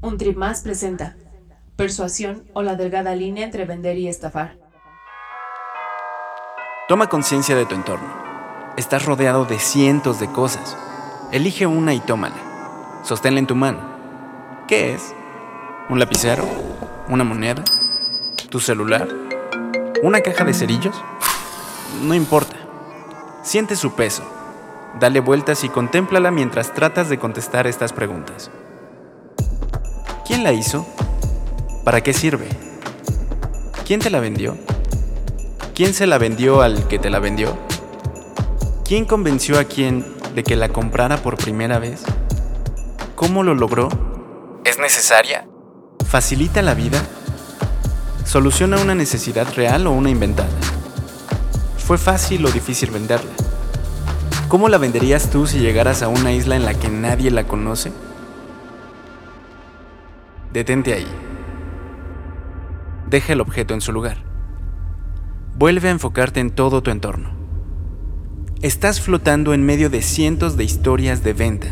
Un trip más presenta persuasión o la delgada línea entre vender y estafar. Toma conciencia de tu entorno. Estás rodeado de cientos de cosas. Elige una y tómala. Sosténla en tu mano. ¿Qué es? ¿Un lapicero? ¿Una moneda? ¿Tu celular? ¿Una caja de cerillos? No importa. Siente su peso. Dale vueltas y contémplala mientras tratas de contestar estas preguntas. ¿Quién la hizo? ¿Para qué sirve? ¿Quién te la vendió? ¿Quién se la vendió al que te la vendió? ¿Quién convenció a quién de que la comprara por primera vez? ¿Cómo lo logró? ¿Es necesaria? ¿Facilita la vida? ¿Soluciona una necesidad real o una inventada? ¿Fue fácil o difícil venderla? ¿Cómo la venderías tú si llegaras a una isla en la que nadie la conoce? Detente ahí. Deja el objeto en su lugar. Vuelve a enfocarte en todo tu entorno. Estás flotando en medio de cientos de historias de venta.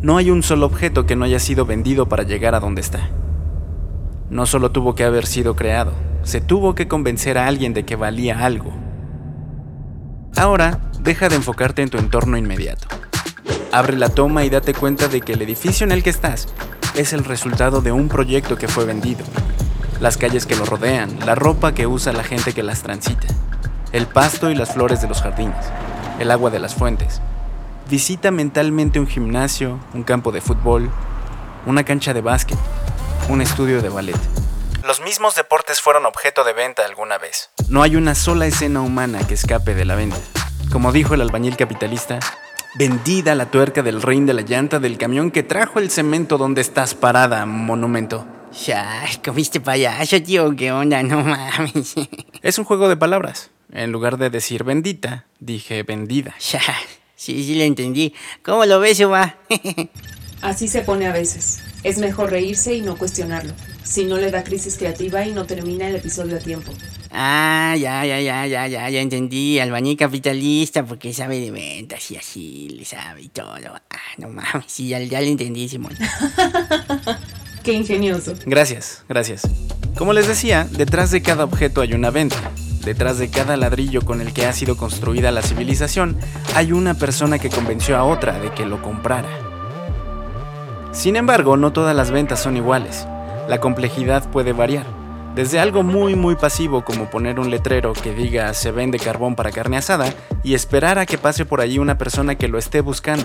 No hay un solo objeto que no haya sido vendido para llegar a donde está. No solo tuvo que haber sido creado, se tuvo que convencer a alguien de que valía algo. Ahora, deja de enfocarte en tu entorno inmediato. Abre la toma y date cuenta de que el edificio en el que estás es el resultado de un proyecto que fue vendido, las calles que lo rodean, la ropa que usa la gente que las transita, el pasto y las flores de los jardines, el agua de las fuentes. Visita mentalmente un gimnasio, un campo de fútbol, una cancha de básquet, un estudio de ballet. Los mismos deportes fueron objeto de venta alguna vez. No hay una sola escena humana que escape de la venta. Como dijo el albañil capitalista, vendida la tuerca del rein de la llanta del camión que trajo el cemento donde estás parada, monumento. Ya, comiste payaso, tío, ¿qué onda? No mames. Es un juego de palabras. En lugar de decir bendita, dije vendida. Ya, sí, sí lo entendí. ¿Cómo lo ves, va? Así se pone a veces. Es mejor reírse y no cuestionarlo. Si no le da crisis creativa y no termina el episodio a tiempo. Ah, ya, ya, ya, ya, ya, ya entendí. Albañil capitalista porque sabe de ventas y así, le sabe y todo. Ah, no mames, sí, ya, ya lo entendí, Simón. Qué ingenioso. Gracias, gracias. Como les decía, detrás de cada objeto hay una venta. Detrás de cada ladrillo con el que ha sido construida la civilización, hay una persona que convenció a otra de que lo comprara. Sin embargo, no todas las ventas son iguales. La complejidad puede variar. Desde algo muy muy pasivo como poner un letrero que diga se vende carbón para carne asada y esperar a que pase por allí una persona que lo esté buscando.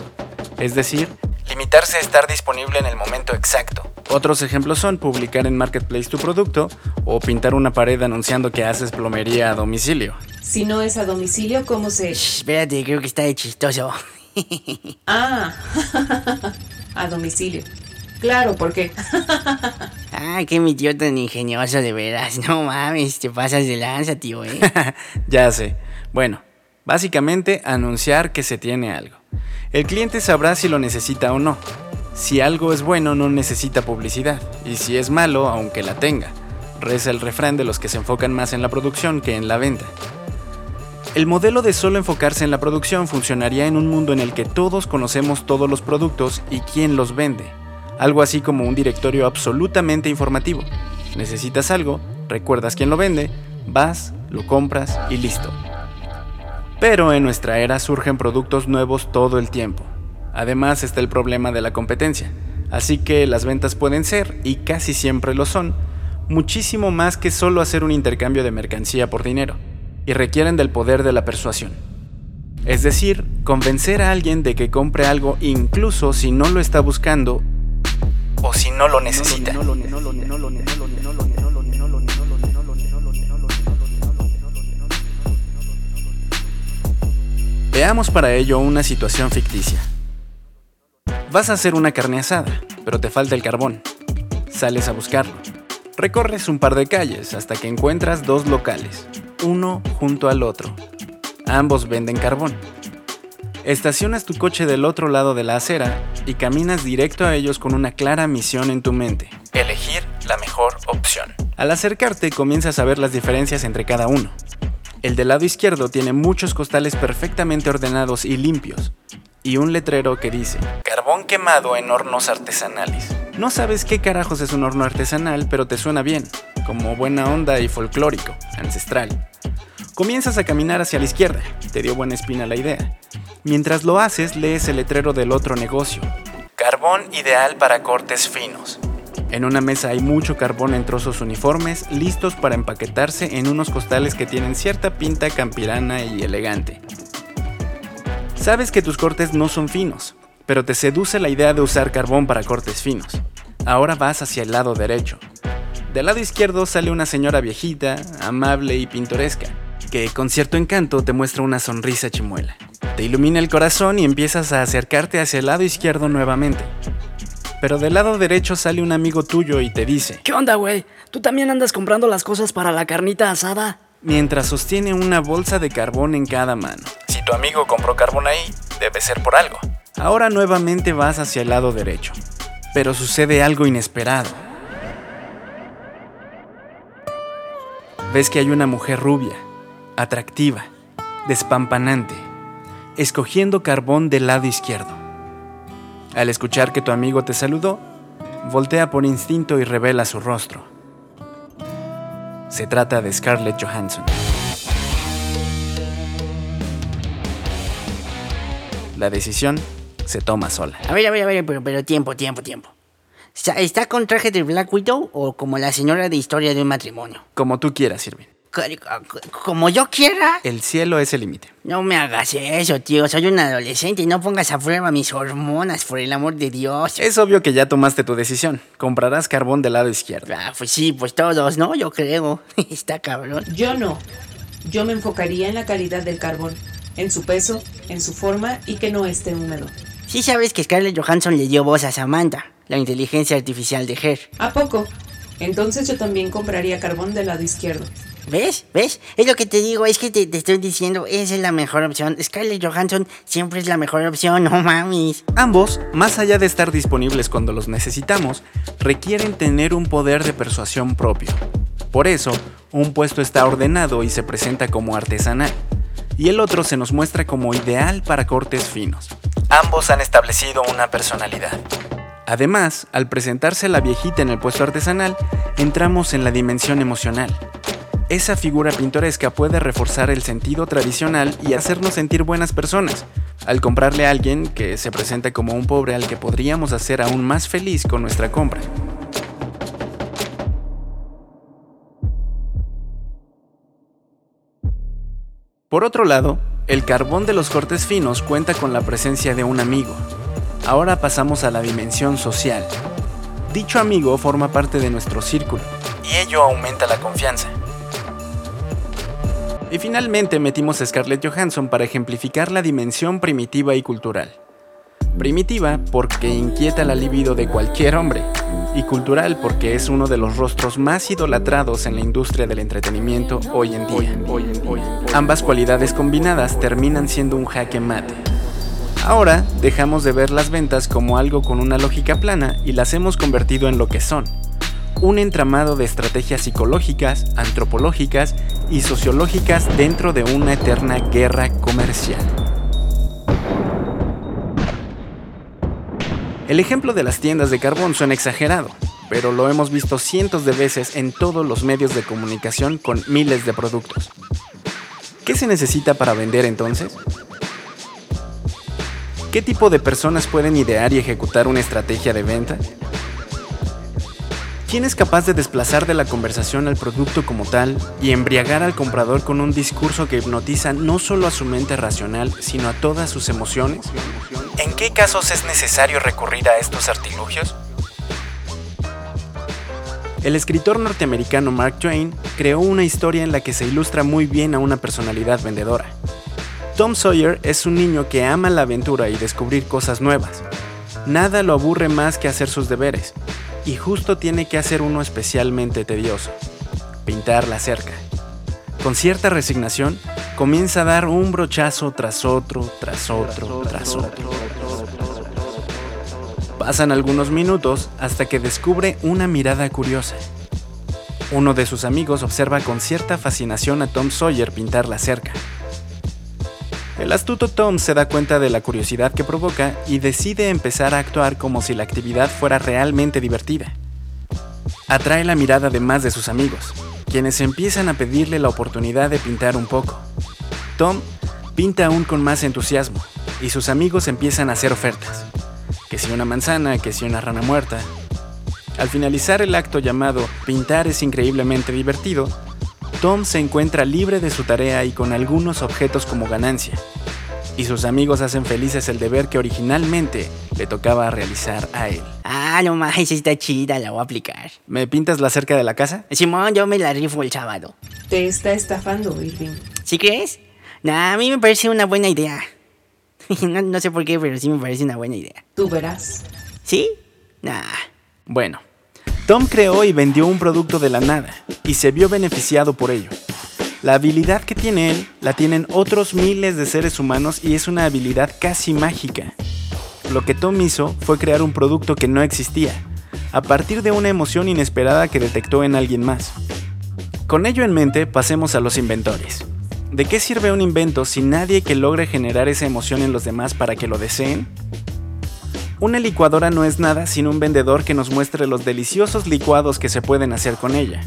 Es decir, limitarse a estar disponible en el momento exacto. Otros ejemplos son publicar en Marketplace tu producto o pintar una pared anunciando que haces plomería a domicilio. Si no es a domicilio, ¿cómo se...? Shh, espérate, creo que está de chistoso. Ah, a domicilio. Claro, ¿por qué? ah, qué mi tío tan ingenioso, de veras. No mames, te pasas de lanza, tío, ¿eh? ya sé. Bueno, básicamente anunciar que se tiene algo. El cliente sabrá si lo necesita o no. Si algo es bueno no necesita publicidad, y si es malo, aunque la tenga. Reza el refrán de los que se enfocan más en la producción que en la venta. El modelo de solo enfocarse en la producción funcionaría en un mundo en el que todos conocemos todos los productos y quién los vende. Algo así como un directorio absolutamente informativo. Necesitas algo, recuerdas quién lo vende, vas, lo compras y listo. Pero en nuestra era surgen productos nuevos todo el tiempo. Además está el problema de la competencia. Así que las ventas pueden ser, y casi siempre lo son, muchísimo más que solo hacer un intercambio de mercancía por dinero, y requieren del poder de la persuasión. Es decir, convencer a alguien de que compre algo incluso si no lo está buscando o si no lo necesita. Veamos para ello una situación ficticia. Vas a hacer una carne asada, pero te falta el carbón. Sales a buscarlo. Recorres un par de calles hasta que encuentras dos locales, uno junto al otro. Ambos venden carbón. Estacionas tu coche del otro lado de la acera y caminas directo a ellos con una clara misión en tu mente. Elegir la mejor opción. Al acercarte comienzas a ver las diferencias entre cada uno. El del lado izquierdo tiene muchos costales perfectamente ordenados y limpios, y un letrero que dice Carbón quemado en hornos artesanales. No sabes qué carajos es un horno artesanal, pero te suena bien, como buena onda y folclórico, ancestral. Comienzas a caminar hacia la izquierda, te dio buena espina la idea. Mientras lo haces, lees el letrero del otro negocio. Carbón ideal para cortes finos. En una mesa hay mucho carbón en trozos uniformes, listos para empaquetarse en unos costales que tienen cierta pinta campirana y elegante. Sabes que tus cortes no son finos, pero te seduce la idea de usar carbón para cortes finos. Ahora vas hacia el lado derecho. Del lado izquierdo sale una señora viejita, amable y pintoresca, que con cierto encanto te muestra una sonrisa chimuela. Te ilumina el corazón y empiezas a acercarte hacia el lado izquierdo nuevamente pero del lado derecho sale un amigo tuyo y te dice, ¿Qué onda, güey? ¿Tú también andas comprando las cosas para la carnita asada? Mientras sostiene una bolsa de carbón en cada mano. Si tu amigo compró carbón ahí, debe ser por algo. Ahora nuevamente vas hacia el lado derecho, pero sucede algo inesperado. Ves que hay una mujer rubia, atractiva, despampanante, escogiendo carbón del lado izquierdo. Al escuchar que tu amigo te saludó, voltea por instinto y revela su rostro. Se trata de Scarlett Johansson. La decisión se toma sola. A ver, a ver, a ver, pero, pero tiempo, tiempo, tiempo. ¿Está con traje de Black Widow o como la señora de historia de un matrimonio? Como tú quieras, Irving. Como yo quiera. El cielo es el límite. No me hagas eso, tío. Soy un adolescente y no pongas a prueba mis hormonas, por el amor de Dios. Es obvio que ya tomaste tu decisión. Comprarás carbón del lado izquierdo. Ah, pues sí, pues todos, ¿no? Yo creo. Está cabrón. Yo no. Yo me enfocaría en la calidad del carbón, en su peso, en su forma y que no esté húmedo. Sí sabes que Scarlett Johansson le dio voz a Samantha, la inteligencia artificial de Her. ¿A poco? Entonces yo también compraría carbón del lado izquierdo. ¿Ves? ¿Ves? Es lo que te digo, es que te, estoy diciendo, esa es la mejor opción. Scarlett Johansson siempre es la mejor opción, no mames. Ambos, más allá de estar disponibles cuando los necesitamos, requieren tener un poder de persuasión propio. Por eso, un puesto está ordenado y se presenta como artesanal, y el otro se nos muestra como ideal para cortes finos. Ambos han establecido una personalidad. Además, al presentarse la viejita en el puesto artesanal, entramos en la dimensión emocional esa figura pintoresca puede reforzar el sentido tradicional y hacernos sentir buenas personas. Al comprarle a alguien que se presenta como un pobre al que podríamos hacer aún más feliz con nuestra compra. Por otro lado, el carbón de los cortes finos cuenta con la presencia de un amigo. Ahora pasamos a la dimensión social. Dicho amigo forma parte de nuestro círculo, y ello aumenta la confianza. Y finalmente metimos a Scarlett Johansson para ejemplificar la dimensión primitiva y cultural. Primitiva porque inquieta la libido de cualquier hombre, y cultural porque es uno de los rostros más idolatrados en la industria del entretenimiento hoy en día. Ambas cualidades combinadas terminan siendo un jaque mate. Ahora dejamos de ver las ventas como algo con una lógica plana y las hemos convertido en lo que son, un entramado de estrategias psicológicas, antropológicas y sociológicas dentro de una eterna guerra comercial. El ejemplo de las tiendas de carbón suena exagerado, pero lo hemos visto cientos de veces en todos los medios de comunicación con miles de productos. ¿Qué se necesita para vender entonces? ¿Qué tipo de personas pueden idear y ejecutar una estrategia de venta? ¿Quién es capaz de desplazar de la conversación al producto como tal y embriagar al comprador con un discurso que hipnotiza no solo a su mente racional, sino a todas sus emociones? ¿En qué casos es necesario recurrir a estos artilugios? El escritor norteamericano Mark Twain creó una historia en la que se ilustra muy bien a una personalidad vendedora. Tom Sawyer es un niño que ama la aventura y descubrir cosas nuevas. Nada lo aburre más que hacer sus deberes, y justo tiene que hacer uno especialmente tedioso, pintar la cerca. Con cierta resignación, comienza a dar un brochazo tras otro, tras otro, tras otro. Pasan algunos minutos hasta que descubre una mirada curiosa. Uno de sus amigos observa con cierta fascinación a Tom Sawyer pintar la cerca. El astuto Tom se da cuenta de la curiosidad que provoca y decide empezar a actuar como si la actividad fuera realmente divertida. Atrae la mirada de más de sus amigos, quienes empiezan a pedirle la oportunidad de pintar un poco. Tom pinta aún con más entusiasmo y sus amigos empiezan a hacer ofertas. Que si una manzana, que si una rana muerta, al finalizar el acto llamado Pintar es increíblemente divertido, Tom se encuentra libre de su tarea y con algunos objetos como ganancia. Y sus amigos hacen felices el deber que originalmente le tocaba realizar a él. Ah, no más, está chida, la voy a aplicar. ¿Me pintas la cerca de la casa? Simón, yo me la rifo el sábado. Te está estafando, Irving. ¿Sí crees? Nah, a mí me parece una buena idea. no, no sé por qué, pero sí me parece una buena idea. Tú verás. ¿Sí? Nah. Bueno, Tom creó y vendió un producto de la nada y se vio beneficiado por ello. La habilidad que tiene él la tienen otros miles de seres humanos y es una habilidad casi mágica. Lo que Tom hizo fue crear un producto que no existía, a partir de una emoción inesperada que detectó en alguien más. Con ello en mente, pasemos a los inventores. ¿De qué sirve un invento si nadie que logre generar esa emoción en los demás para que lo deseen? Una licuadora no es nada sin un vendedor que nos muestre los deliciosos licuados que se pueden hacer con ella.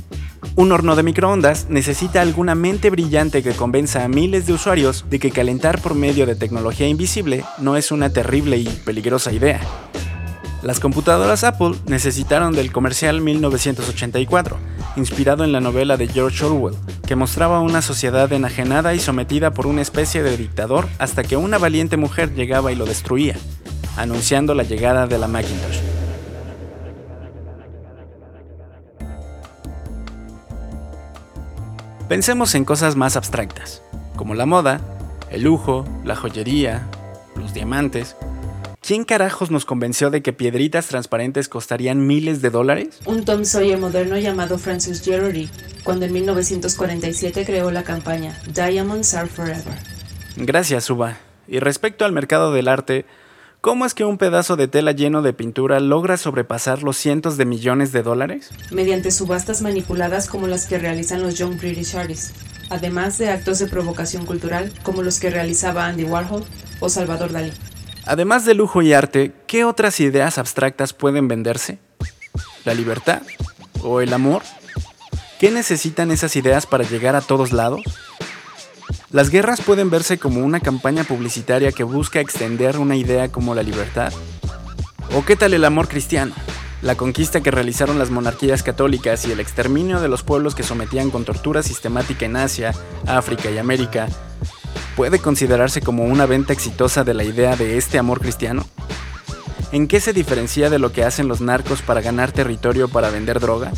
Un horno de microondas necesita alguna mente brillante que convenza a miles de usuarios de que calentar por medio de tecnología invisible no es una terrible y peligrosa idea. Las computadoras Apple necesitaron del comercial 1984, inspirado en la novela de George Orwell, que mostraba una sociedad enajenada y sometida por una especie de dictador hasta que una valiente mujer llegaba y lo destruía anunciando la llegada de la Macintosh. Pensemos en cosas más abstractas, como la moda, el lujo, la joyería, los diamantes. ¿Quién carajos nos convenció de que piedritas transparentes costarían miles de dólares? Un Tom Sawyer moderno llamado Francis Jerry, cuando en 1947 creó la campaña Diamonds Are Forever. Gracias, Suba. Y respecto al mercado del arte, ¿Cómo es que un pedazo de tela lleno de pintura logra sobrepasar los cientos de millones de dólares? Mediante subastas manipuladas como las que realizan los Young British Artists, además de actos de provocación cultural como los que realizaba Andy Warhol o Salvador Dalí. Además de lujo y arte, ¿qué otras ideas abstractas pueden venderse? ¿La libertad? ¿O el amor? ¿Qué necesitan esas ideas para llegar a todos lados? Las guerras pueden verse como una campaña publicitaria que busca extender una idea como la libertad. ¿O qué tal el amor cristiano? La conquista que realizaron las monarquías católicas y el exterminio de los pueblos que sometían con tortura sistemática en Asia, África y América, ¿puede considerarse como una venta exitosa de la idea de este amor cristiano? ¿En qué se diferencia de lo que hacen los narcos para ganar territorio para vender droga?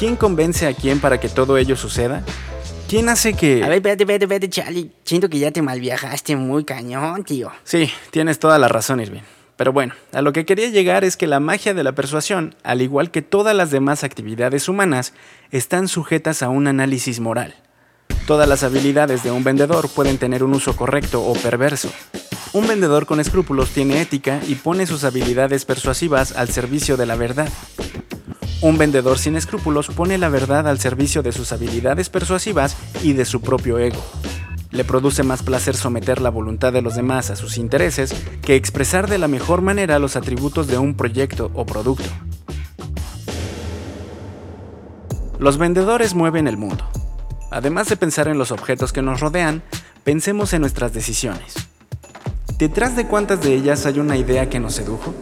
¿Quién convence a quién para que todo ello suceda? ¿Quién hace que.? A ver, espérate, espérate, espérate, Charlie. Siento que ya te malviajaste muy cañón, tío. Sí, tienes toda la razón, Irving. Pero bueno, a lo que quería llegar es que la magia de la persuasión, al igual que todas las demás actividades humanas, están sujetas a un análisis moral. Todas las habilidades de un vendedor pueden tener un uso correcto o perverso. Un vendedor con escrúpulos tiene ética y pone sus habilidades persuasivas al servicio de la verdad. Un vendedor sin escrúpulos pone la verdad al servicio de sus habilidades persuasivas y de su propio ego. Le produce más placer someter la voluntad de los demás a sus intereses que expresar de la mejor manera los atributos de un proyecto o producto. Los vendedores mueven el mundo. Además de pensar en los objetos que nos rodean, pensemos en nuestras decisiones. ¿Detrás de cuántas de ellas hay una idea que nos sedujo?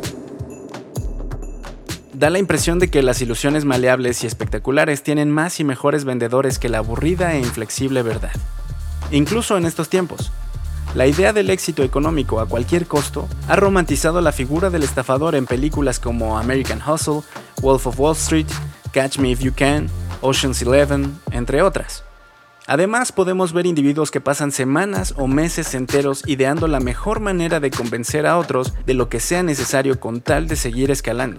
Da la impresión de que las ilusiones maleables y espectaculares tienen más y mejores vendedores que la aburrida e inflexible verdad. Incluso en estos tiempos, la idea del éxito económico a cualquier costo ha romantizado la figura del estafador en películas como American Hustle, Wolf of Wall Street, Catch Me If You Can, Ocean's Eleven, entre otras. Además, podemos ver individuos que pasan semanas o meses enteros ideando la mejor manera de convencer a otros de lo que sea necesario con tal de seguir escalando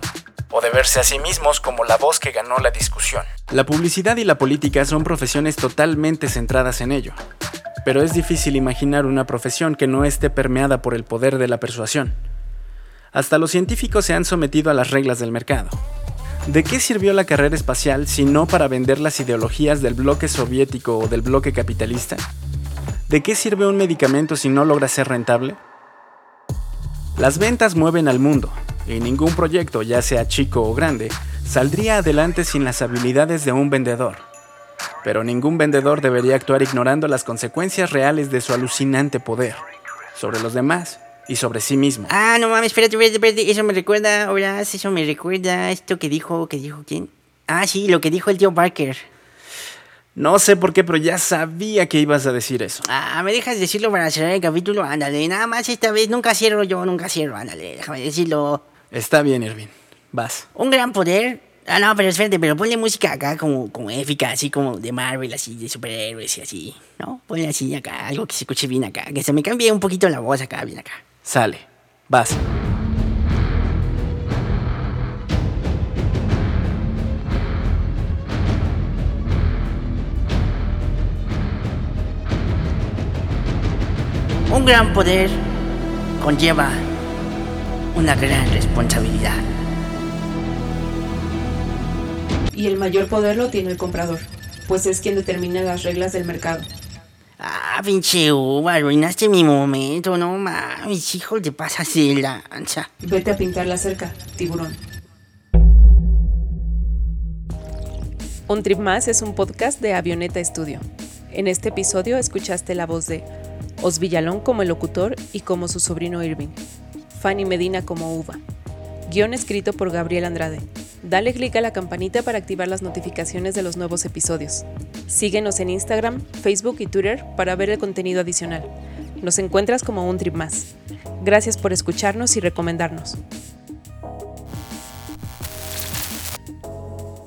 o de verse a sí mismos como la voz que ganó la discusión. La publicidad y la política son profesiones totalmente centradas en ello, pero es difícil imaginar una profesión que no esté permeada por el poder de la persuasión. Hasta los científicos se han sometido a las reglas del mercado. ¿De qué sirvió la carrera espacial si no para vender las ideologías del bloque soviético o del bloque capitalista? ¿De qué sirve un medicamento si no logra ser rentable? Las ventas mueven al mundo, y ningún proyecto, ya sea chico o grande, saldría adelante sin las habilidades de un vendedor. Pero ningún vendedor debería actuar ignorando las consecuencias reales de su alucinante poder sobre los demás y sobre sí mismo. Ah, no mames, espérate, espérate, espérate. Eso me recuerda, ahora, eso me recuerda esto que dijo, que dijo quién. Ah, sí, lo que dijo el tío Parker. No sé por qué, pero ya sabía que ibas a decir eso. Ah, ¿me dejas decirlo para cerrar el capítulo? Ándale, nada más esta vez. Nunca cierro yo, nunca cierro. Ándale, déjame decirlo. Está bien, Irving. Vas. Un gran poder. Ah, no, pero espérate, pero ponle música acá como, como épica, así como de Marvel, así, de superhéroes y así, ¿no? Ponle así acá, algo que se escuche bien acá, que se me cambie un poquito la voz acá, bien acá. Sale. Vas. Un gran poder conlleva una gran responsabilidad. Y el mayor poder lo tiene el comprador, pues es quien determina las reglas del mercado. Ah, pinche uva, arruinaste mi momento, no mames, hijo, te pasas de lanza. Vete a pintar la cerca, tiburón. Un Trip Más es un podcast de Avioneta Studio. En este episodio escuchaste la voz de Os Villalón como el locutor y como su sobrino Irving, Fanny Medina como Uva. Guión escrito por Gabriel Andrade. Dale clic a la campanita para activar las notificaciones de los nuevos episodios. Síguenos en Instagram, Facebook y Twitter para ver el contenido adicional. Nos encuentras como un trip más. Gracias por escucharnos y recomendarnos.